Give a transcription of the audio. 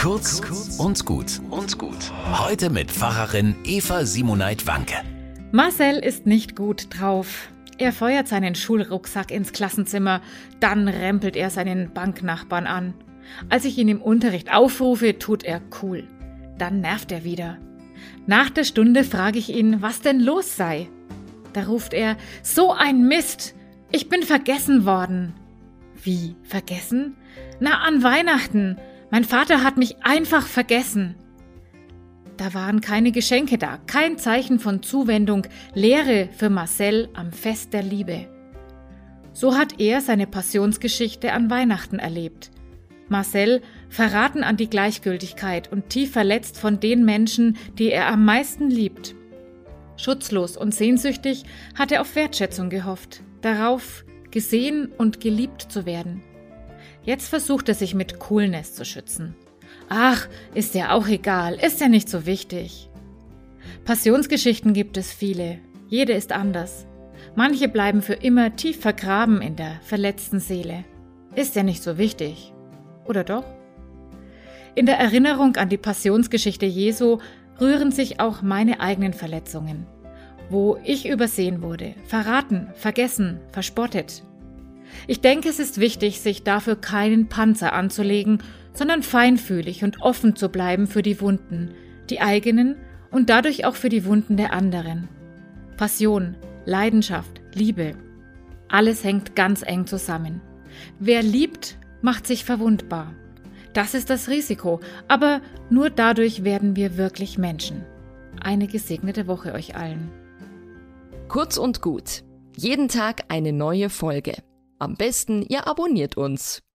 Kurz und gut und gut. Heute mit Pfarrerin Eva Simoneit Wanke. Marcel ist nicht gut drauf. Er feuert seinen Schulrucksack ins Klassenzimmer, dann rempelt er seinen Banknachbarn an. Als ich ihn im Unterricht aufrufe, tut er cool. Dann nervt er wieder. Nach der Stunde frage ich ihn, was denn los sei. Da ruft er, so ein Mist! Ich bin vergessen worden. Wie vergessen? Na, an Weihnachten. Mein Vater hat mich einfach vergessen. Da waren keine Geschenke da, kein Zeichen von Zuwendung, Leere für Marcel am Fest der Liebe. So hat er seine Passionsgeschichte an Weihnachten erlebt. Marcel verraten an die Gleichgültigkeit und tief verletzt von den Menschen, die er am meisten liebt. Schutzlos und sehnsüchtig hat er auf Wertschätzung gehofft, darauf gesehen und geliebt zu werden. Jetzt versucht er sich mit Coolness zu schützen. Ach, ist ja auch egal, ist ja nicht so wichtig. Passionsgeschichten gibt es viele, jede ist anders. Manche bleiben für immer tief vergraben in der verletzten Seele. Ist ja nicht so wichtig. Oder doch? In der Erinnerung an die Passionsgeschichte Jesu rühren sich auch meine eigenen Verletzungen, wo ich übersehen wurde, verraten, vergessen, verspottet. Ich denke, es ist wichtig, sich dafür keinen Panzer anzulegen, sondern feinfühlig und offen zu bleiben für die Wunden, die eigenen und dadurch auch für die Wunden der anderen. Passion, Leidenschaft, Liebe. Alles hängt ganz eng zusammen. Wer liebt, macht sich verwundbar. Das ist das Risiko, aber nur dadurch werden wir wirklich Menschen. Eine gesegnete Woche euch allen. Kurz und gut. Jeden Tag eine neue Folge. Am besten, ihr abonniert uns.